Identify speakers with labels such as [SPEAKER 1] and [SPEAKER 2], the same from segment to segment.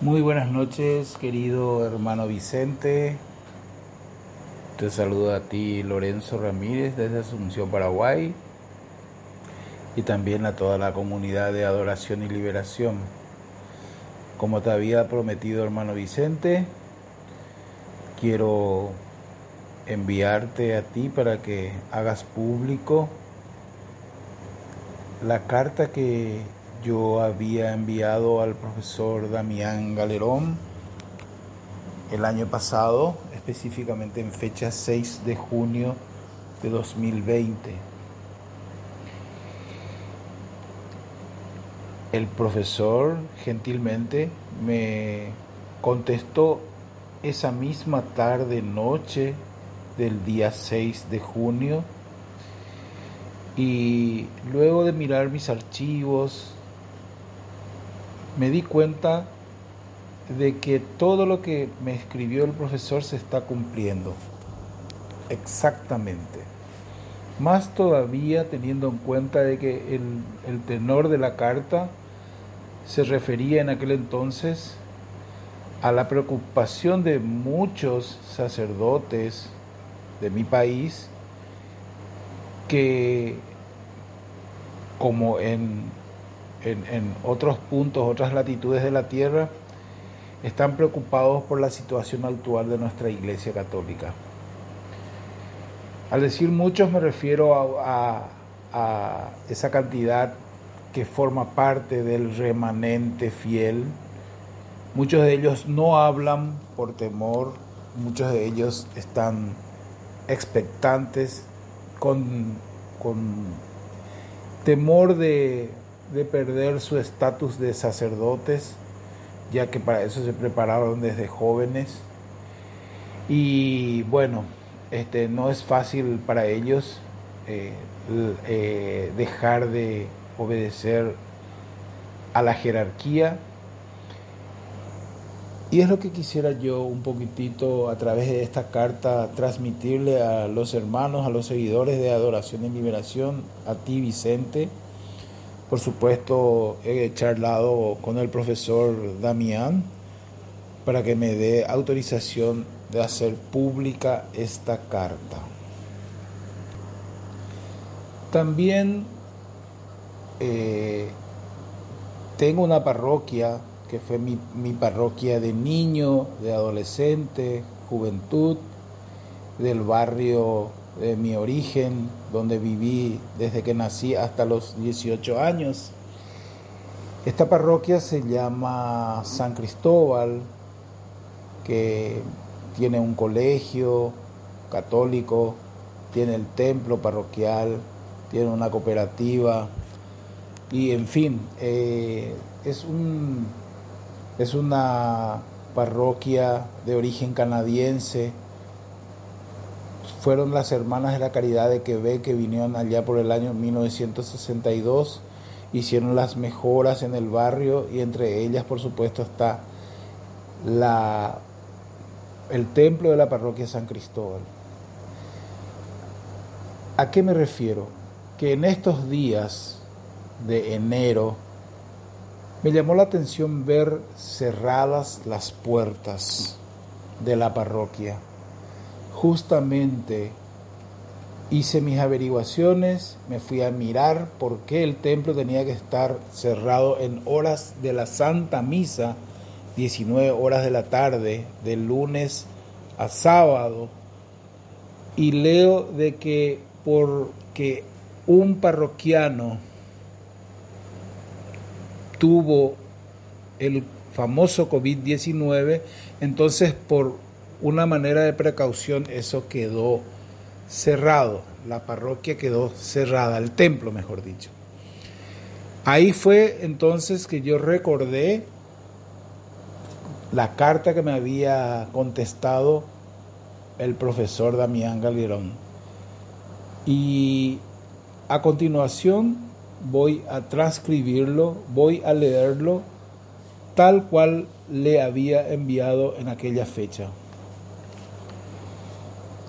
[SPEAKER 1] Muy buenas noches, querido hermano Vicente. Te saludo a ti, Lorenzo Ramírez, desde Asunción, Paraguay. Y también a toda la comunidad de adoración y liberación. Como te había prometido, hermano Vicente, quiero enviarte a ti para que hagas público la carta que yo había enviado al profesor Damián Galerón el año pasado, específicamente en fecha 6 de junio de 2020. El profesor gentilmente me contestó esa misma tarde, noche del día 6 de junio, y luego de mirar mis archivos, me di cuenta de que todo lo que me escribió el profesor se está cumpliendo. Exactamente. Más todavía teniendo en cuenta de que el, el, tenor de la carta se refería en aquel entonces a la preocupación de muchos sacerdotes de mi país que como en en, otros puntos, otras latitudes de la Tierra, están preocupados por la situación actual de nuestra Iglesia Católica. Al decir muchos me refiero a, a, a esa cantidad que forma parte del remanente fiel. Muchos de ellos no hablan por temor, muchos de ellos están expectantes con, con temor de de perder su estatus de sacerdotes, ya que para eso se prepararon desde jóvenes. Y bueno, este, no es fácil para ellos eh, eh, dejar de obedecer a la jerarquía. Y es lo que quisiera yo un poquitito a través de esta carta transmitirle a los hermanos, a los seguidores de Adoración y Liberación, a ti Vicente, por supuesto, he charlado con el profesor Damián para que me dé autorización de hacer pública esta carta. También eh, tengo una parroquia que fue mi, mi, parroquia de niño, de adolescente, juventud, del barrio de mi origen, donde viví desde que nací hasta los 18 años. Esta parroquia se llama San Cristóbal, que tiene un colegio católico, tiene el templo parroquial, tiene una cooperativa y en fin, eh, es, un, es una parroquia de origen canadiense fueron las hermanas de la caridad de Quebec que vinieron allá por el año 1962, hicieron las mejoras en el barrio y entre ellas por supuesto está la, el templo de la parroquia San Cristóbal. ¿A qué me refiero? Que en estos días de enero me llamó la atención ver cerradas las puertas de la parroquia justamente hice mis averiguaciones, me fui a mirar por qué el templo tenía que estar cerrado en horas de la Santa Misa, 19 horas de la tarde, de lunes a sábado, y leo de que porque un parroquiano tuvo el famoso COVID-19, entonces por una manera de precaución, eso quedó cerrado, la parroquia quedó cerrada, el templo mejor dicho. Ahí fue entonces que yo recordé la carta que me había contestado el profesor Damián Galirón. Y a continuación voy a transcribirlo, voy a leerlo tal cual le había enviado en aquella fecha.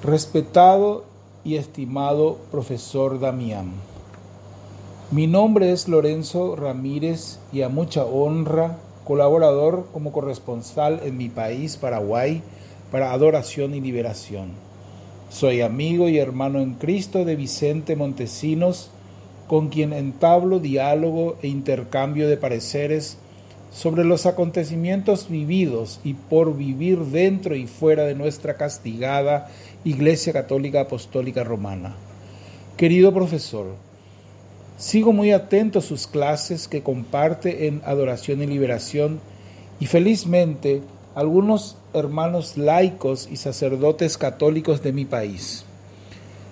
[SPEAKER 1] Respetado y estimado profesor Damián, mi nombre es Lorenzo Ramírez y a mucha honra, colaborador como corresponsal en mi país, Paraguay, para adoración y liberación. Soy amigo y hermano en Cristo de Vicente Montesinos, con quien entablo diálogo e intercambio de pareceres sobre los acontecimientos vividos y por vivir dentro y fuera de nuestra castigada Iglesia Católica Apostólica Romana. Querido profesor, sigo muy atento a sus clases que comparte en Adoración y Liberación y felizmente algunos hermanos laicos y sacerdotes católicos de mi país.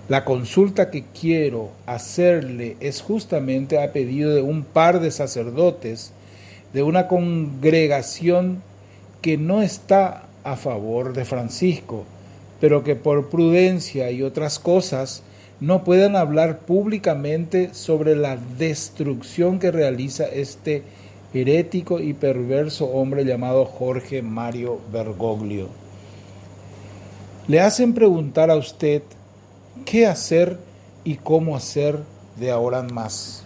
[SPEAKER 1] La consulta que quiero hacerle es justamente a pedido de un par de sacerdotes de una congregación que no está a favor de Francisco, pero que por prudencia y otras cosas no puedan hablar públicamente sobre la destrucción que realiza este herético y perverso hombre llamado Jorge Mario Bergoglio. Le hacen preguntar a usted qué hacer y cómo hacer de ahora en más.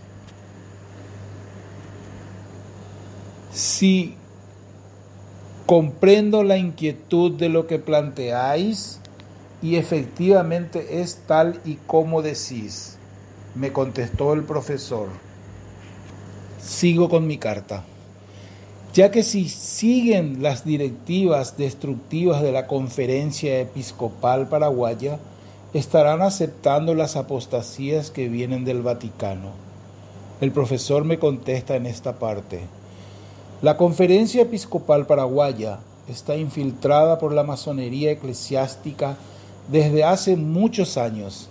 [SPEAKER 1] Si comprendo la inquietud de lo que planteáis y efectivamente es tal y como decís, me contestó el profesor. Sigo con mi carta. Ya que si siguen las directivas destructivas de la Conferencia Episcopal Paraguaya, estarán aceptando las apostasías que vienen del Vaticano. El profesor me contesta en esta parte. La Conferencia Episcopal Paraguaya está infiltrada por la masonería eclesiástica desde hace muchos años.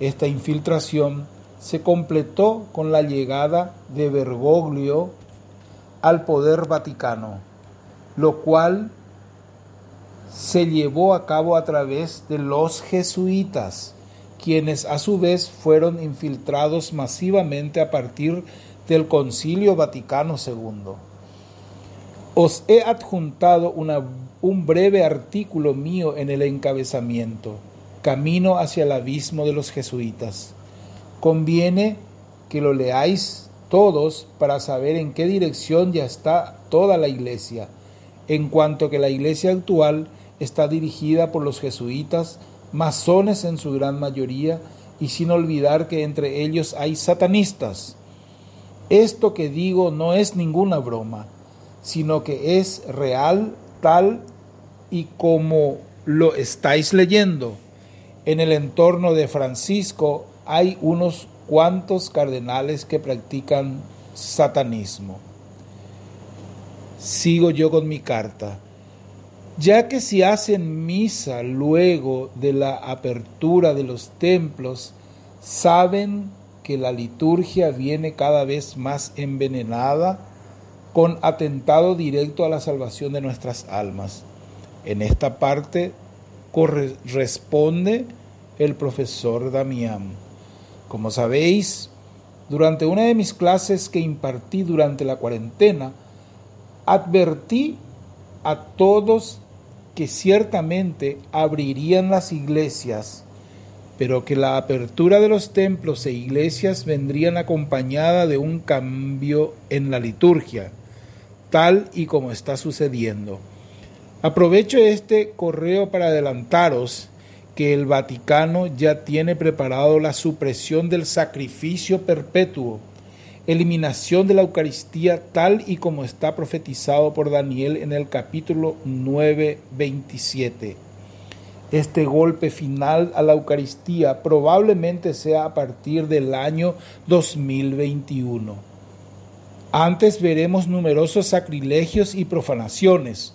[SPEAKER 1] Esta infiltración se completó con la llegada de Bergoglio al poder vaticano, lo cual se llevó a cabo a través de los jesuitas, quienes a su vez fueron infiltrados masivamente a partir del Concilio Vaticano II. Os he adjuntado un breve artículo mío en el encabezamiento, Camino hacia el abismo de los jesuitas. Conviene que lo leáis todos para saber en qué dirección ya está toda la iglesia, en cuanto que la iglesia actual está dirigida por los jesuitas, masones en su gran mayoría, y sin olvidar que entre ellos hay satanistas. Esto que digo no es ninguna broma sino que es real tal y como lo estáis leyendo. En el entorno de Francisco hay unos cuantos cardenales que practican satanismo. Sigo yo con mi carta. Ya que si hacen misa luego de la apertura de los templos, saben que la liturgia viene cada vez más envenenada con atentado directo a la salvación de nuestras almas. En esta parte corresponde el profesor Damián. Como sabéis, durante una de mis clases que impartí durante la cuarentena, advertí a todos que ciertamente abrirían las iglesias, pero que la apertura de los templos e iglesias vendrían acompañada de un cambio en la liturgia tal y como está sucediendo. Aprovecho este correo para adelantaros que el Vaticano ya tiene preparado la supresión del sacrificio perpetuo, eliminación de la Eucaristía tal y como está profetizado por Daniel en el capítulo 9, 27. Este golpe final a la Eucaristía probablemente sea a partir del año 2021. Antes veremos numerosos sacrilegios y profanaciones.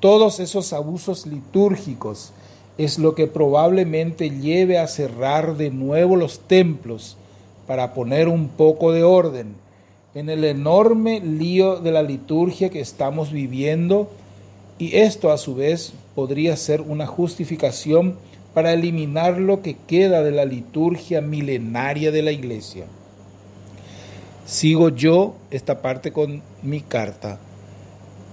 [SPEAKER 1] Todos esos abusos litúrgicos es lo que probablemente lleve a cerrar de nuevo los templos para poner un poco de orden en el enorme lío de la liturgia que estamos viviendo y esto a su vez podría ser una justificación para eliminar lo que queda de la liturgia milenaria de la iglesia. Sigo yo esta parte con mi carta,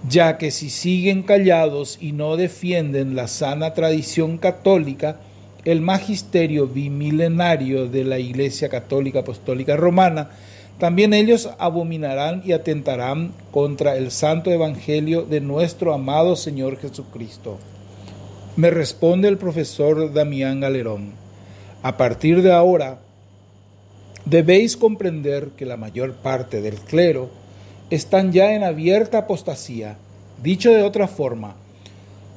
[SPEAKER 1] ya que si siguen callados y no defienden la sana tradición católica, el magisterio bimilenario de la Iglesia Católica Apostólica Romana, también ellos abominarán y atentarán contra el santo evangelio de nuestro amado Señor Jesucristo. Me responde el profesor Damián Galerón. A partir de ahora, debéis comprender que la mayor parte del clero están ya en abierta apostasía. Dicho de otra forma,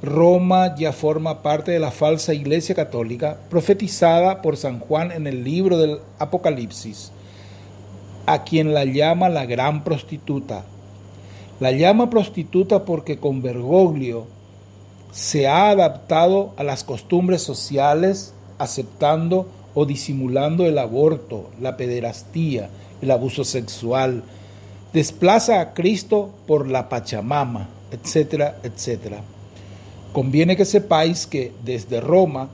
[SPEAKER 1] Roma ya forma parte de la falsa iglesia católica profetizada por San Juan en el libro del Apocalipsis a quien la llama la gran prostituta. La llama prostituta porque con Bergoglio se ha adaptado a las costumbres sociales, aceptando o disimulando el aborto, la pederastía, el abuso sexual. Desplaza a Cristo por la Pachamama, etcétera, etcétera. Conviene que sepáis que desde Roma,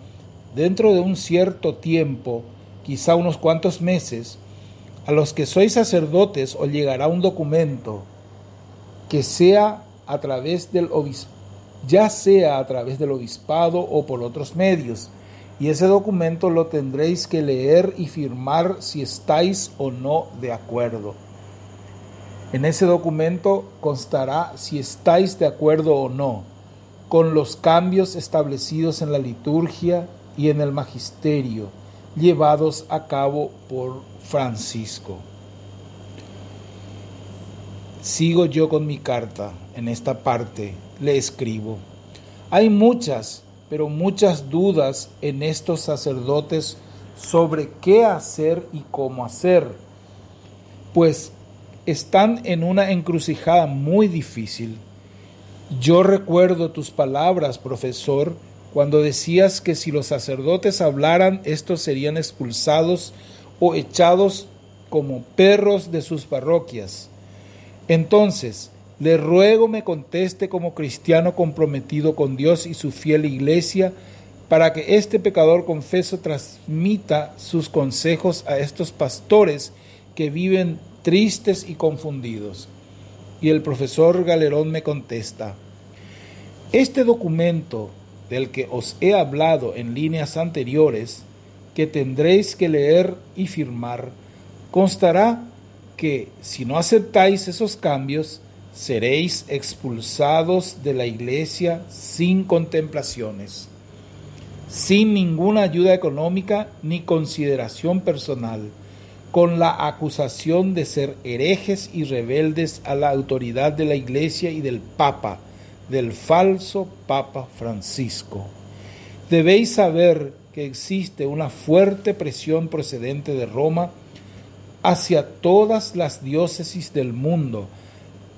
[SPEAKER 1] dentro de un cierto tiempo, quizá unos cuantos meses, a los que sois sacerdotes os llegará un documento que sea a través del ya sea a través del obispado o por otros medios, y ese documento lo tendréis que leer y firmar si estáis o no de acuerdo. En ese documento constará si estáis de acuerdo o no con los cambios establecidos en la liturgia y en el magisterio llevados a cabo por Francisco. Sigo yo con mi carta. En esta parte le escribo. Hay muchas, pero muchas dudas en estos sacerdotes sobre qué hacer y cómo hacer, pues están en una encrucijada muy difícil. Yo recuerdo tus palabras, profesor, cuando decías que si los sacerdotes hablaran, estos serían expulsados o echados como perros de sus parroquias. Entonces, le ruego me conteste como cristiano comprometido con Dios y su fiel iglesia, para que este pecador confeso transmita sus consejos a estos pastores que viven tristes y confundidos. Y el profesor Galerón me contesta, este documento del que os he hablado en líneas anteriores, que tendréis que leer y firmar, constará que si no aceptáis esos cambios, seréis expulsados de la iglesia sin contemplaciones, sin ninguna ayuda económica ni consideración personal, con la acusación de ser herejes y rebeldes a la autoridad de la iglesia y del Papa, del falso Papa Francisco. Debéis saber que existe una fuerte presión procedente de Roma hacia todas las diócesis del mundo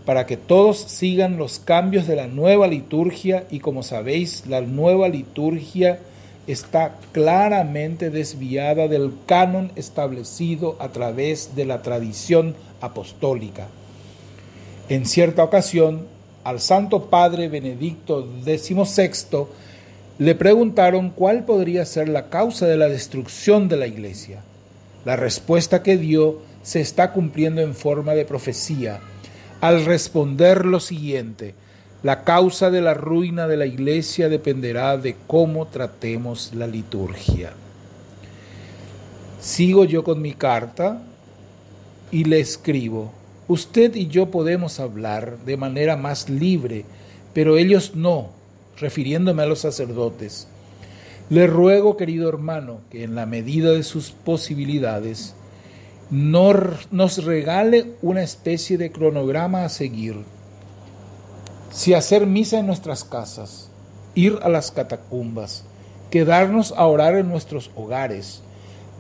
[SPEAKER 1] para que todos sigan los cambios de la nueva liturgia y como sabéis la nueva liturgia está claramente desviada del canon establecido a través de la tradición apostólica. En cierta ocasión, al Santo Padre Benedicto XVI le preguntaron cuál podría ser la causa de la destrucción de la iglesia. La respuesta que dio se está cumpliendo en forma de profecía al responder lo siguiente, la causa de la ruina de la iglesia dependerá de cómo tratemos la liturgia. Sigo yo con mi carta y le escribo, Usted y yo podemos hablar de manera más libre, pero ellos no, refiriéndome a los sacerdotes. Le ruego, querido hermano, que en la medida de sus posibilidades nos regale una especie de cronograma a seguir. Si hacer misa en nuestras casas, ir a las catacumbas, quedarnos a orar en nuestros hogares,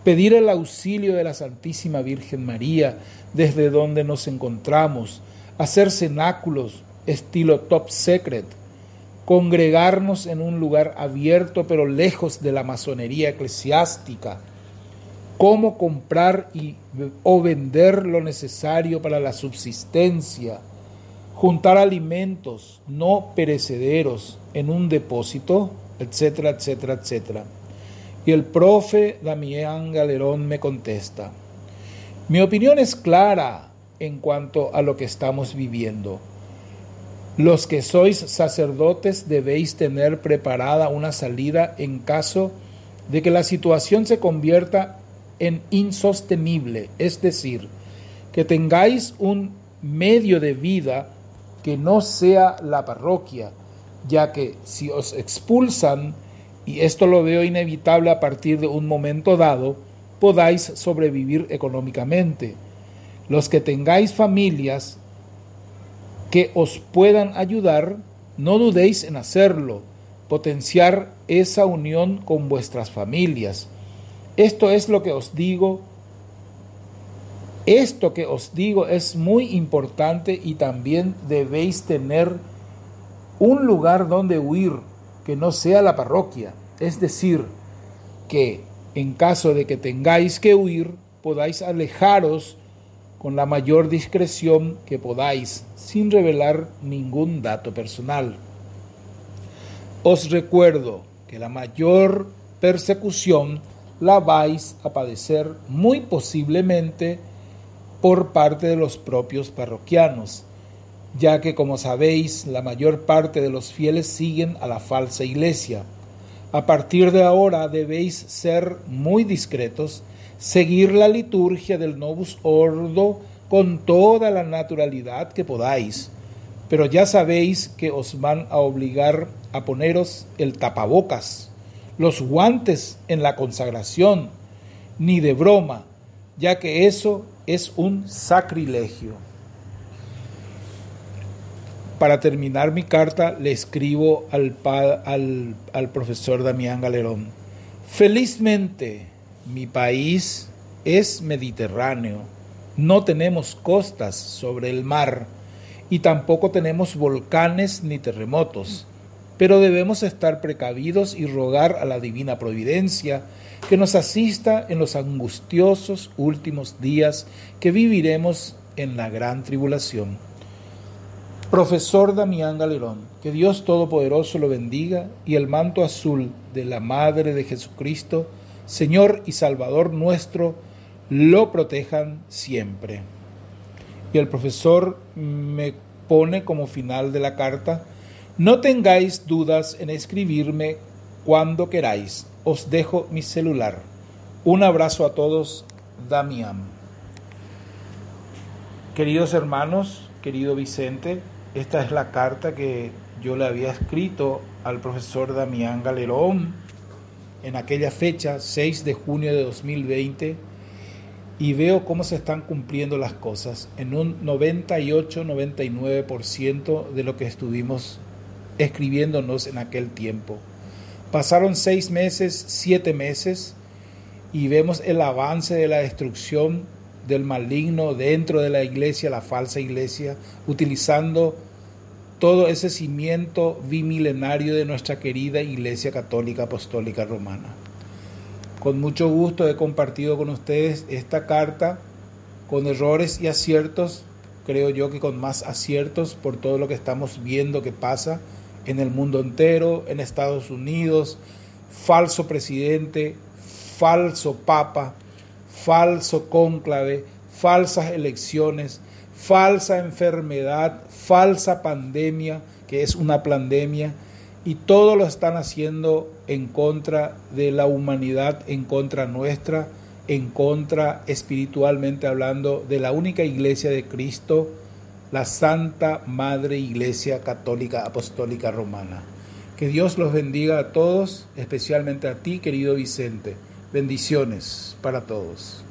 [SPEAKER 1] pedir el auxilio de la Santísima Virgen María desde donde nos encontramos, hacer cenáculos estilo top secret, congregarnos en un lugar abierto pero lejos de la masonería eclesiástica, cómo comprar y, o vender lo necesario para la subsistencia, juntar alimentos no perecederos en un depósito, etcétera, etcétera, etcétera. Y el profe Damián Galerón me contesta, mi opinión es clara en cuanto a lo que estamos viviendo. Los que sois sacerdotes debéis tener preparada una salida en caso de que la situación se convierta en insostenible, es decir, que tengáis un medio de vida que no sea la parroquia, ya que si os expulsan, y esto lo veo inevitable a partir de un momento dado, podáis sobrevivir económicamente. Los que tengáis familias que os puedan ayudar, no dudéis en hacerlo, potenciar esa unión con vuestras familias. Esto es lo que os digo. Esto que os digo es muy importante y también debéis tener un lugar donde huir que no sea la parroquia. Es decir, que en caso de que tengáis que huir, podáis alejaros con la mayor discreción que podáis, sin revelar ningún dato personal. Os recuerdo que la mayor persecución la vais a padecer muy posiblemente por parte de los propios parroquianos, ya que como sabéis la mayor parte de los fieles siguen a la falsa iglesia. A partir de ahora debéis ser muy discretos, seguir la liturgia del Novus Ordo con toda la naturalidad que podáis, pero ya sabéis que os van a obligar a poneros el tapabocas los guantes en la consagración, ni de broma, ya que eso es un sacrilegio. Para terminar mi carta le escribo al, profesor Damián Galerón. Felizmente mi país es mediterráneo, no tenemos costas sobre el mar y tampoco tenemos volcanes ni terremotos pero debemos estar precavidos y rogar a la divina providencia que nos asista en los angustiosos últimos días que viviremos en la gran tribulación. Profesor Damián Galerón, que Dios Todopoderoso lo bendiga y el manto azul de la Madre de Jesucristo, Señor y Salvador nuestro, lo protejan siempre. Y el profesor me pone como final de la carta, no tengáis dudas en escribirme cuando queráis. Os dejo mi celular. Un abrazo a todos, Damián. Queridos hermanos, querido Vicente, esta es la carta que yo le había escrito al profesor Damián Galerón en aquella fecha, 6 de junio de 2020, y veo cómo se están cumpliendo las cosas en un 98-99% de lo que estuvimos escribiéndonos en aquel tiempo. Pasaron seis meses, siete meses, y vemos el avance de la destrucción del maligno dentro de la iglesia, la falsa iglesia, utilizando todo ese cimiento bimilenario de nuestra querida Iglesia Católica Apostólica Romana. Con mucho gusto he compartido con ustedes esta carta con errores y aciertos, creo yo que con más aciertos por todo lo que estamos viendo que pasa en el mundo entero, en Estados Unidos, falso presidente, falso papa, falso cónclave, falsas elecciones, falsa enfermedad, falsa pandemia, que es una pandemia, y todo lo están haciendo en contra de la humanidad, en contra nuestra, en contra espiritualmente hablando de la única iglesia de Cristo, la Santa Madre Iglesia Católica Apostólica Romana. Que Dios los bendiga a todos, especialmente a ti, querido Vicente. Bendiciones para todos.